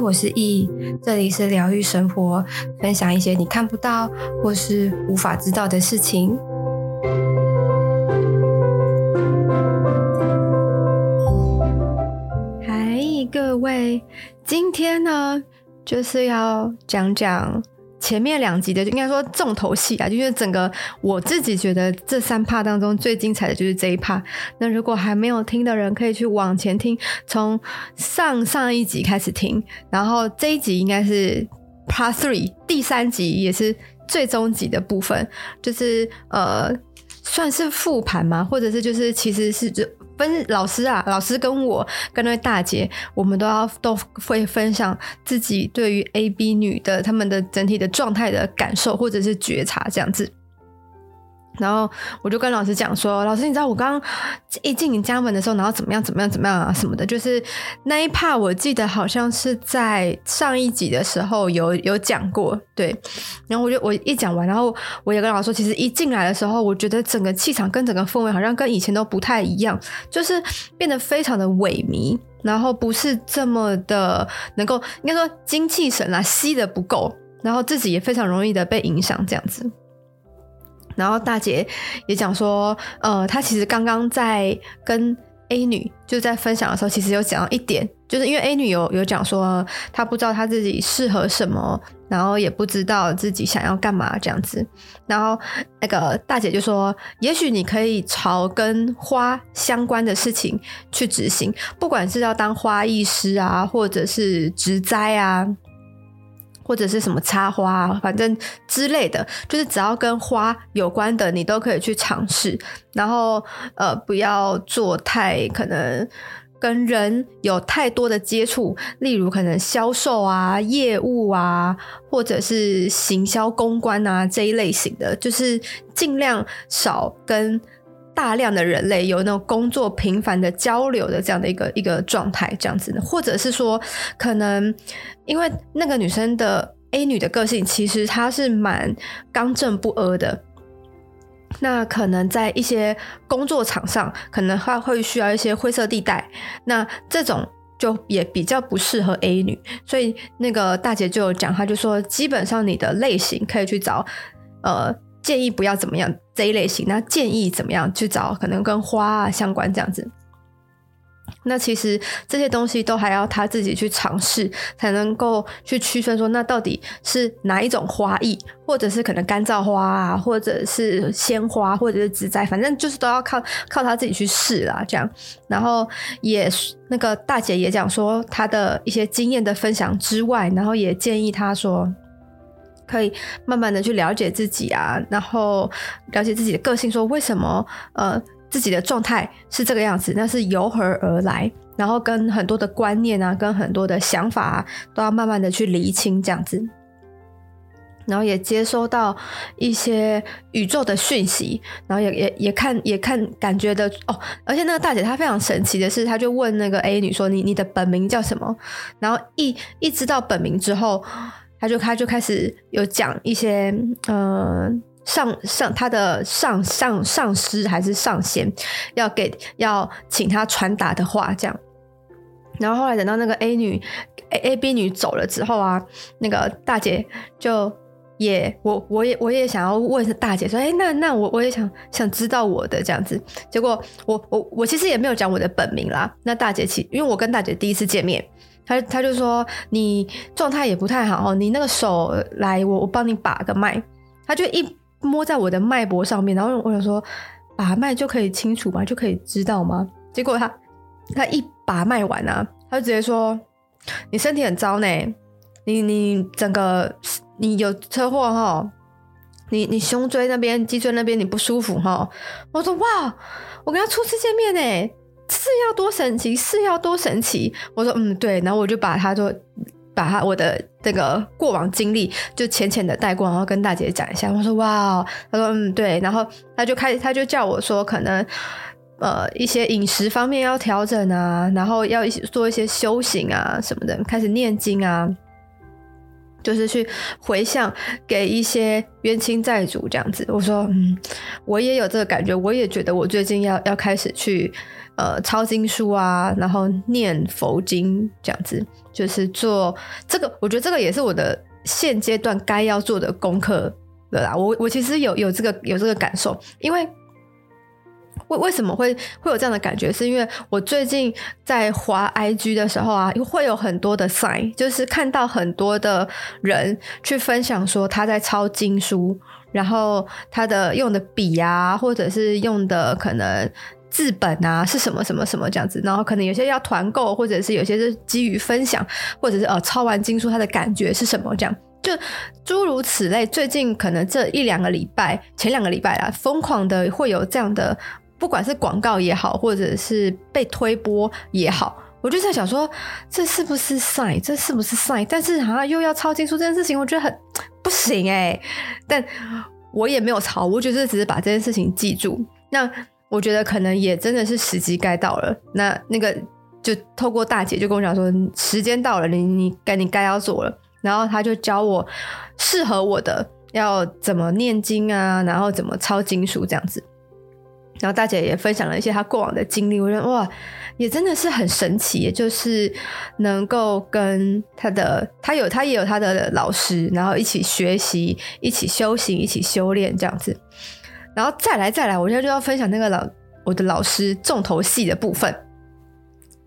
我是易，这里是疗愈生活，分享一些你看不到或是无法知道的事情。嗨，各位，今天呢，就是要讲讲。前面两集的就应该说重头戏啊，就是整个我自己觉得这三 part 当中最精彩的就是这一 part。那如果还没有听的人，可以去往前听，从上上一集开始听，然后这一集应该是 part three，第三集也是最终集的部分，就是呃算是复盘嘛，或者是就是其实是就。分老师啊，老师跟我跟那位大姐，我们都要都会分享自己对于 A、B 女的他们的整体的状态的感受或者是觉察这样子。然后我就跟老师讲说：“老师，你知道我刚刚 一进你家门的时候，然后怎么样怎么样怎么样啊什么的，就是那一趴我记得好像是在上一集的时候有有讲过，对。然后我就我一讲完，然后我也跟老师说，其实一进来的时候，我觉得整个气场跟整个氛围好像跟以前都不太一样，就是变得非常的萎靡，然后不是这么的能够应该说精气神啊吸的不够，然后自己也非常容易的被影响这样子。”然后大姐也讲说，呃，她其实刚刚在跟 A 女就在分享的时候，其实有讲到一点，就是因为 A 女有有讲说，她不知道她自己适合什么，然后也不知道自己想要干嘛这样子。然后那个大姐就说，也许你可以朝跟花相关的事情去执行，不管是要当花艺师啊，或者是植栽啊。或者是什么插花，反正之类的，就是只要跟花有关的，你都可以去尝试。然后，呃，不要做太可能跟人有太多的接触，例如可能销售啊、业务啊，或者是行销公关啊这一类型的，就是尽量少跟。大量的人类有那种工作频繁的交流的这样的一个一个状态，这样子的，或者是说，可能因为那个女生的 A 女的个性，其实她是蛮刚正不阿的，那可能在一些工作场上，可能她会需要一些灰色地带，那这种就也比较不适合 A 女，所以那个大姐就有讲，她就说，基本上你的类型可以去找，呃。建议不要怎么样这一类型，那建议怎么样去找可能跟花啊相关这样子。那其实这些东西都还要他自己去尝试，才能够去区分说，那到底是哪一种花艺，或者是可能干燥花啊，或者是鲜花，或者是植栽，反正就是都要靠靠他自己去试啦。这样，然后也那个大姐也讲说，她的一些经验的分享之外，然后也建议他说。可以慢慢的去了解自己啊，然后了解自己的个性，说为什么呃自己的状态是这个样子，那是由何而来，然后跟很多的观念啊，跟很多的想法啊，都要慢慢的去厘清这样子，然后也接收到一些宇宙的讯息，然后也也也看也看感觉的哦，而且那个大姐她非常神奇的是，她就问那个 A 女说，你你的本名叫什么？然后一一知道本名之后。他就他就开始有讲一些，呃，上上他的上上上师还是上仙要给要请他传达的话，这样。然后后来等到那个 A 女 A A B 女走了之后啊，那个大姐就也我我也我也想要问大姐说，哎，那那我我也想想知道我的这样子。结果我我我其实也没有讲我的本名啦。那大姐其因为我跟大姐第一次见面。他他就说，你状态也不太好，你那个手来，我我帮你把个脉。他就一摸在我的脉搏上面，然后我想说，把脉就可以清楚吗？就可以知道吗？结果他他一把脉完啊，他就直接说，你身体很糟呢，你你整个你有车祸哈，你你胸椎那边、脊椎那边你不舒服哈。我说哇，我跟他初次见面呢。是要多神奇，是要多神奇。我说嗯对，然后我就把他说把他我的这个过往经历就浅浅的带过，然后跟大姐讲一下。我说哇，他说嗯对，然后他就开始他就叫我说可能呃一些饮食方面要调整啊，然后要一些做一些修行啊什么的，开始念经啊。就是去回向给一些冤亲债主这样子，我说，嗯，我也有这个感觉，我也觉得我最近要要开始去呃抄经书啊，然后念佛经这样子，就是做这个，我觉得这个也是我的现阶段该要做的功课了啦。我我其实有有这个有这个感受，因为。为为什么会会有这样的感觉？是因为我最近在滑 IG 的时候啊，会有很多的 sign，就是看到很多的人去分享说他在抄经书，然后他的用的笔啊，或者是用的可能字本啊，是什么什么什么这样子，然后可能有些要团购，或者是有些是基于分享，或者是呃抄完经书他的感觉是什么这样，就诸如此类。最近可能这一两个礼拜，前两个礼拜啊，疯狂的会有这样的。不管是广告也好，或者是被推播也好，我就在想说，这是不是 sign？这是不是 sign？但是好像又要抄经书这件事情，我觉得很不行诶、欸。但我也没有抄，我觉得只是把这件事情记住。那我觉得可能也真的是时机该到了。那那个就透过大姐就跟我讲说，时间到了，你你该你该要做了。然后他就教我适合我的要怎么念经啊，然后怎么抄经书这样子。然后大姐也分享了一些她过往的经历，我觉得哇，也真的是很神奇，也就是能够跟她的，她有她也有她的老师，然后一起学习，一起修行，一起修炼这样子。然后再来再来，我现在就要分享那个老我的老师重头戏的部分，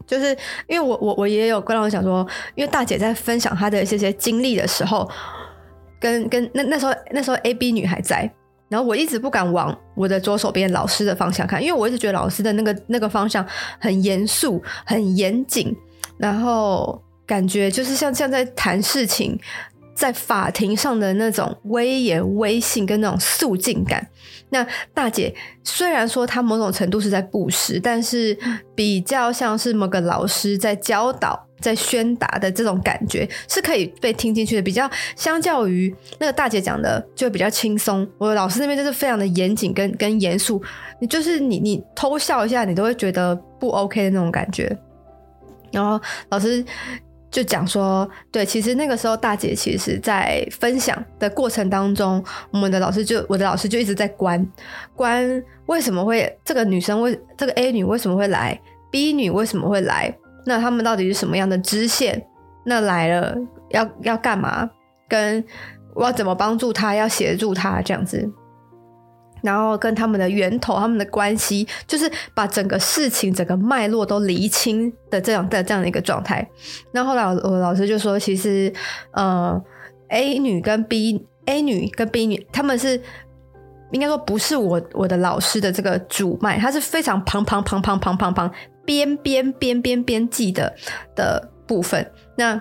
就是因为我我我也有跟老师讲说，因为大姐在分享她的这些经历的时候，跟跟那那时候那时候 A B 女还在。然后我一直不敢往我的左手边老师的方向看，因为我一直觉得老师的那个那个方向很严肃、很严谨，然后感觉就是像像在谈事情，在法庭上的那种威严、威信跟那种肃静感。那大姐虽然说她某种程度是在布施，但是比较像是某个老师在教导。在宣达的这种感觉是可以被听进去的，比较相较于那个大姐讲的就比较轻松。我老师那边就是非常的严谨跟跟严肃，你就是你你偷笑一下，你都会觉得不 OK 的那种感觉。然后老师就讲说，对，其实那个时候大姐其实在分享的过程当中，我们的老师就我的老师就一直在关关为什么会这个女生为这个 A 女为什么会来，B 女为什么会来。那他们到底是什么样的支线？那来了要要干嘛？跟我要怎么帮助她？要协助她这样子，然后跟他们的源头、他们的关系，就是把整个事情、整个脉络都厘清的这样的这样的一个状态。那后来我老师就说，其实呃，A 女跟 B，A 女跟 B 女，他们是应该说不是我我的老师的这个主脉，它是非常旁旁旁旁旁旁旁。边边边边边记的的部分，那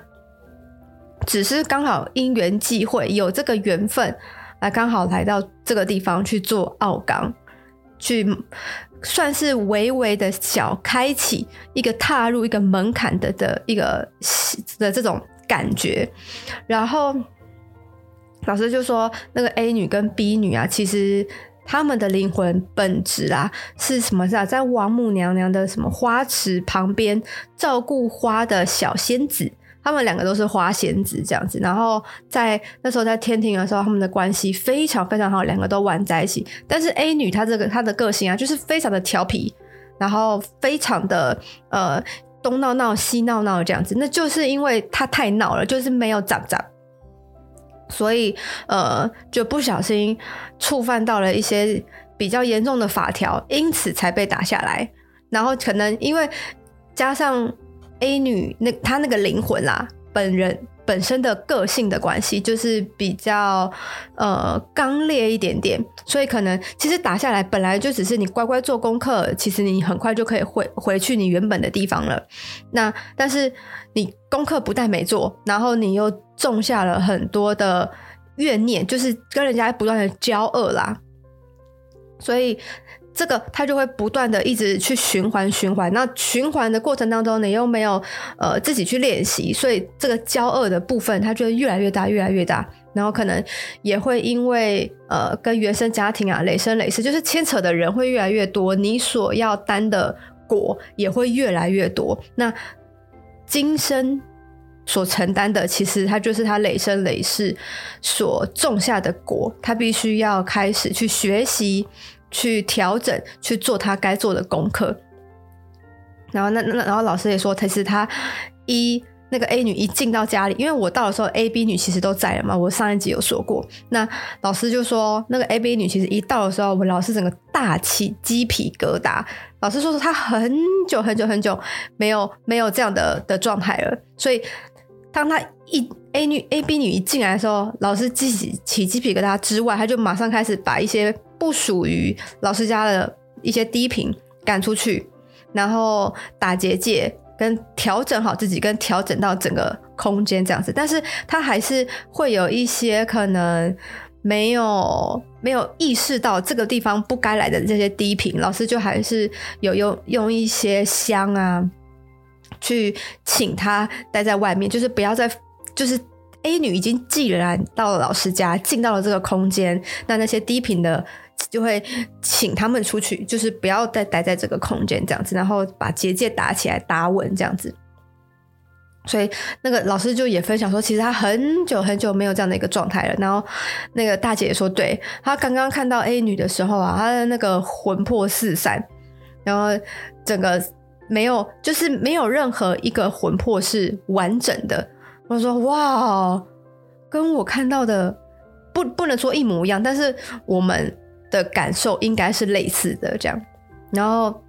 只是刚好因缘际会有这个缘分，来刚好来到这个地方去做奥冈，去算是微微的小开启一个踏入一个门槛的的一个的这种感觉，然后老师就说那个 A 女跟 B 女啊，其实。他们的灵魂本质啊，是什么？是啊，在王母娘娘的什么花池旁边照顾花的小仙子。他们两个都是花仙子这样子。然后在那时候在天庭的时候，他们的关系非常非常好，两个都玩在一起。但是 A 女她这个她的个性啊，就是非常的调皮，然后非常的呃东闹闹西闹闹这样子。那就是因为她太闹了，就是没有长长。所以，呃，就不小心触犯到了一些比较严重的法条，因此才被打下来。然后可能因为加上 A 女那她那个灵魂啦，本人本身的个性的关系，就是比较呃刚烈一点点，所以可能其实打下来本来就只是你乖乖做功课，其实你很快就可以回回去你原本的地方了。那但是你功课不但没做，然后你又。种下了很多的怨念，就是跟人家不断的交恶啦。所以这个它就会不断的一直去循环循环，那循环的过程当中，你又没有呃自己去练习，所以这个交恶的部分它就会越来越大，越来越大，然后可能也会因为呃跟原生家庭啊累生累世，就是牵扯的人会越来越多，你所要担的果也会越来越多。那今生所承担的，其实它就是他累生累世所种下的果，他必须要开始去学习。去调整，去做他该做的功课。然后那那然后老师也说，其实他一那个 A 女一进到家里，因为我到的时候 A、B 女其实都在了嘛。我上一集有说过，那老师就说，那个 A、B 女其实一到的时候，我老师整个大起鸡皮疙瘩。老师说说他很久很久很久没有没有这样的的状态了，所以当他一 A 女 A、B 女一进来的时候，老师自己起鸡皮疙瘩之外，他就马上开始把一些。不属于老师家的一些低频赶出去，然后打结界，跟调整好自己，跟调整到整个空间这样子。但是他还是会有一些可能没有没有意识到这个地方不该来的这些低频，老师就还是有用用一些香啊，去请他待在外面，就是不要再就是 A 女已经既然到了老师家，进到了这个空间，那那些低频的。就会请他们出去，就是不要再待在这个空间这样子，然后把结界打起来，打稳这样子。所以那个老师就也分享说，其实他很久很久没有这样的一个状态了。然后那个大姐也说，对，他刚刚看到 A 女的时候啊，她的那个魂魄四散，然后整个没有，就是没有任何一个魂魄是完整的。我说哇，跟我看到的不不能说一模一样，但是我们。的感受应该是类似的，这样。然后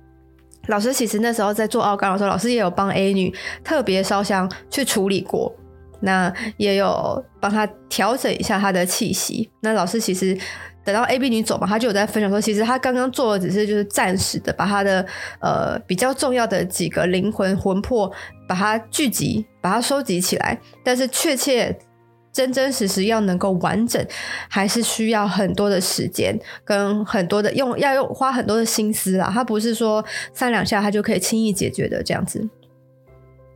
老师其实那时候在做奥刚的时候，老师也有帮 A 女特别烧香去处理过，那也有帮她调整一下她的气息。那老师其实等到 A、B 女走嘛，他就有在分享说，其实他刚刚做的只是就是暂时的把他的呃比较重要的几个灵魂魂魄把它聚集，把它收集起来，但是确切。真真实实要能够完整，还是需要很多的时间跟很多的用，要用花很多的心思啦。它不是说三两下它就可以轻易解决的这样子。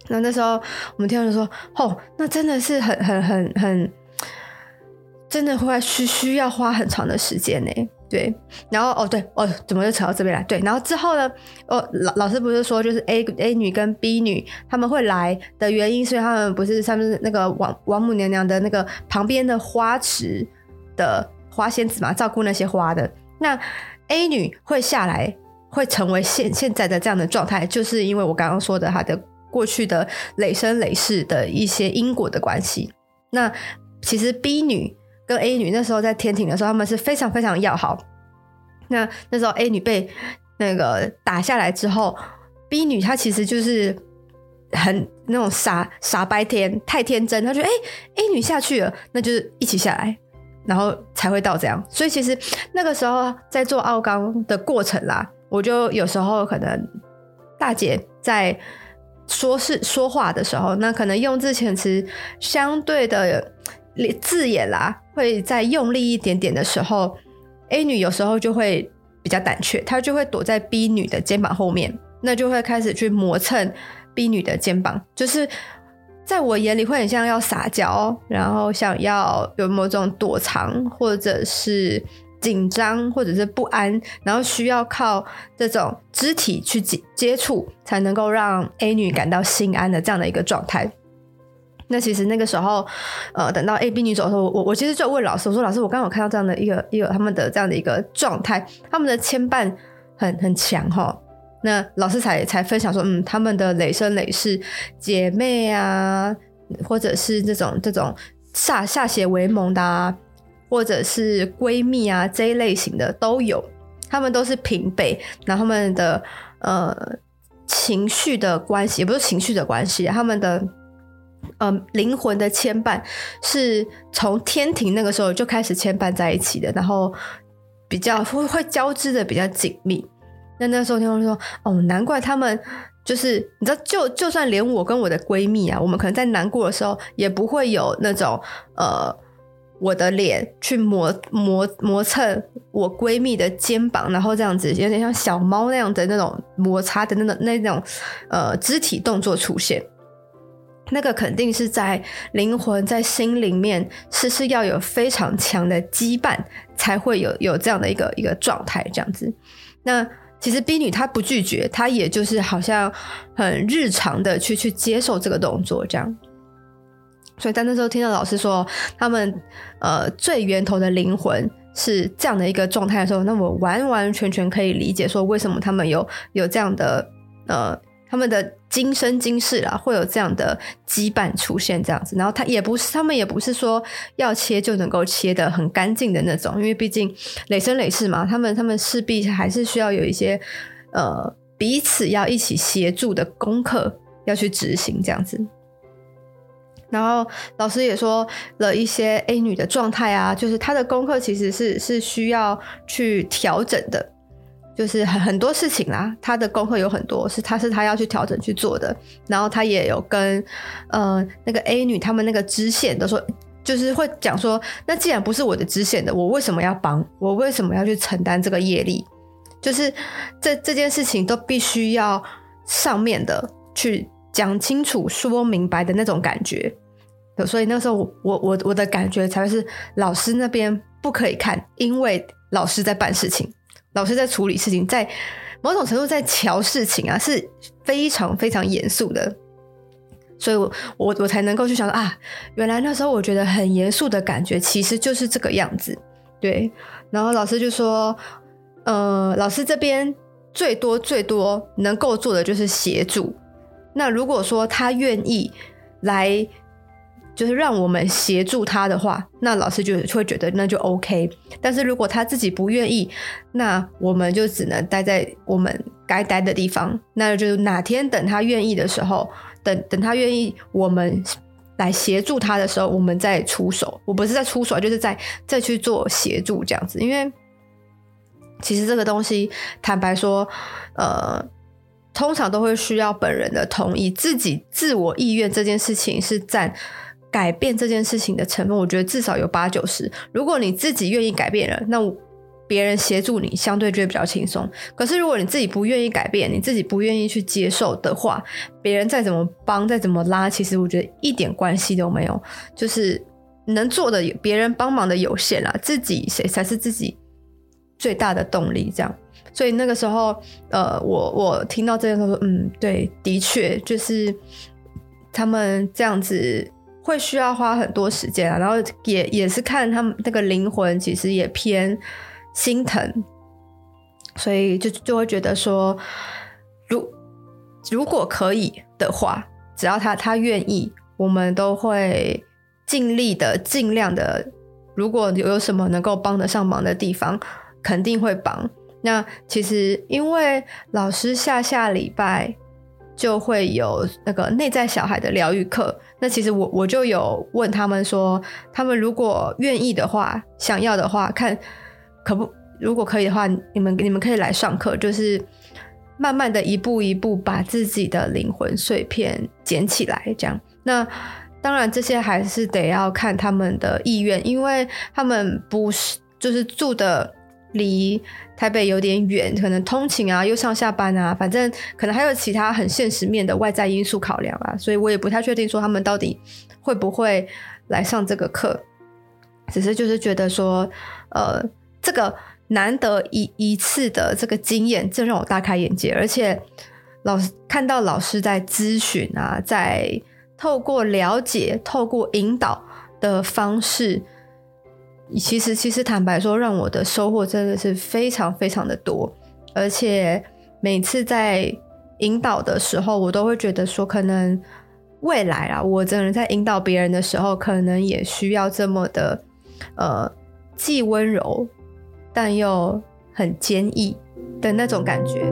那那时候我们听到就说：“哦，那真的是很很很很，真的会需需要花很长的时间呢。”对，然后哦对哦，怎么就扯到这边来？对，然后之后呢？哦，老老师不是说就是 A A 女跟 B 女他们会来的原因，所以他们不是上面那个王王母娘娘的那个旁边的花池的花仙子嘛，照顾那些花的。那 A 女会下来，会成为现现在的这样的状态，就是因为我刚刚说的她的过去的累生累世的一些因果的关系。那其实 B 女。跟 A 女那时候在天庭的时候，他们是非常非常要好。那那时候 A 女被那个打下来之后，B 女她其实就是很那种傻傻白甜，太天真。她觉得哎，A 女下去了，那就是一起下来，然后才会到这样。所以其实那个时候在做奥刚的过程啦，我就有时候可能大姐在说是说话的时候，那可能用字遣词相对的字眼啦。会再用力一点点的时候，A 女有时候就会比较胆怯，她就会躲在 B 女的肩膀后面，那就会开始去磨蹭 B 女的肩膀，就是在我眼里会很像要撒娇，然后想要有某种躲藏，或者是紧张，或者是不安，然后需要靠这种肢体去接接触，才能够让 A 女感到心安的这样的一个状态。那其实那个时候，呃，等到 A、B 女走的时候，我我其实就问老师，我说老师，我刚刚有看到这样的一个一个他们的这样的一个状态，他们的牵绊很很强哈。那老师才才分享说，嗯，他们的累生累世姐妹啊，或者是这种这种歃歃血为盟的啊，或者是闺蜜啊这一类型的都有，他们都是平辈，然后他们的呃情绪的关系，也不是情绪的关系，他们的。呃，灵魂的牵绊是从天庭那个时候就开始牵绊在一起的，然后比较会会交织的比较紧密。那那时候听我说，哦，难怪他们就是你知道，就就算连我跟我的闺蜜啊，我们可能在难过的时候也不会有那种呃我的脸去磨磨磨蹭我闺蜜的肩膀，然后这样子有点像小猫那样的那种摩擦的那种那种呃肢体动作出现，那个肯定是在灵魂在心里面是是要有非常强的羁绊，才会有有这样的一个一个状态这样子。那其实 B 女她不拒绝，她也就是好像很日常的去去接受这个动作这样。所以在那时候听到老师说他们呃最源头的灵魂是这样的一个状态的时候，那我完完全全可以理解说为什么他们有有这样的呃他们的今生今世啦会有这样的羁绊出现这样子，然后他也不是他们也不是说要切就能够切的很干净的那种，因为毕竟累生累世嘛，他们他们势必还是需要有一些呃彼此要一起协助的功课要去执行这样子。然后老师也说了一些 A 女的状态啊，就是她的功课其实是是需要去调整的，就是很很多事情啦，他的功课有很多是他是他要去调整去做的。然后他也有跟呃那个 A 女他们那个支线都说，就是会讲说，那既然不是我的支线的，我为什么要帮？我为什么要去承担这个业力？就是这这件事情都必须要上面的去。讲清楚、说明白的那种感觉，所以那时候我我我我的感觉才会是老师那边不可以看，因为老师在办事情，老师在处理事情，在某种程度在瞧事情啊，是非常非常严肃的，所以我我我才能够去想啊，原来那时候我觉得很严肃的感觉，其实就是这个样子，对。然后老师就说，呃，老师这边最多最多能够做的就是协助。那如果说他愿意来，就是让我们协助他的话，那老师就会觉得那就 OK。但是如果他自己不愿意，那我们就只能待在我们该待的地方。那就哪天等他愿意的时候，等等他愿意我们来协助他的时候，我们再出手。我不是在出手，就是在再去做协助这样子。因为其实这个东西，坦白说，呃。通常都会需要本人的同意，自己自我意愿这件事情是占改变这件事情的成分，我觉得至少有八九十。如果你自己愿意改变了，那别人协助你相对就会比较轻松。可是如果你自己不愿意改变，你自己不愿意去接受的话，别人再怎么帮再怎么拉，其实我觉得一点关系都没有。就是能做的别人帮忙的有限啦，自己谁才是自己最大的动力？这样。所以那个时候，呃，我我听到这件事说，嗯，对，的确就是他们这样子会需要花很多时间啊，然后也也是看他们那个灵魂其实也偏心疼，所以就就会觉得说，如如果可以的话，只要他他愿意，我们都会尽力的、尽量的，如果有有什么能够帮得上忙的地方，肯定会帮。那其实，因为老师下下礼拜就会有那个内在小孩的疗愈课，那其实我我就有问他们说，他们如果愿意的话，想要的话，看可不，如果可以的话，你们你们可以来上课，就是慢慢的一步一步把自己的灵魂碎片捡起来，这样。那当然这些还是得要看他们的意愿，因为他们不是就是住的。离台北有点远，可能通勤啊，又上下班啊，反正可能还有其他很现实面的外在因素考量啊，所以我也不太确定说他们到底会不会来上这个课。只是就是觉得说，呃，这个难得一一次的这个经验，这让我大开眼界。而且老师看到老师在咨询啊，在透过了解、透过引导的方式。其实，其实坦白说，让我的收获真的是非常非常的多，而且每次在引导的时候，我都会觉得说，可能未来啊，我真的在引导别人的时候，可能也需要这么的，呃，既温柔但又很坚毅的那种感觉。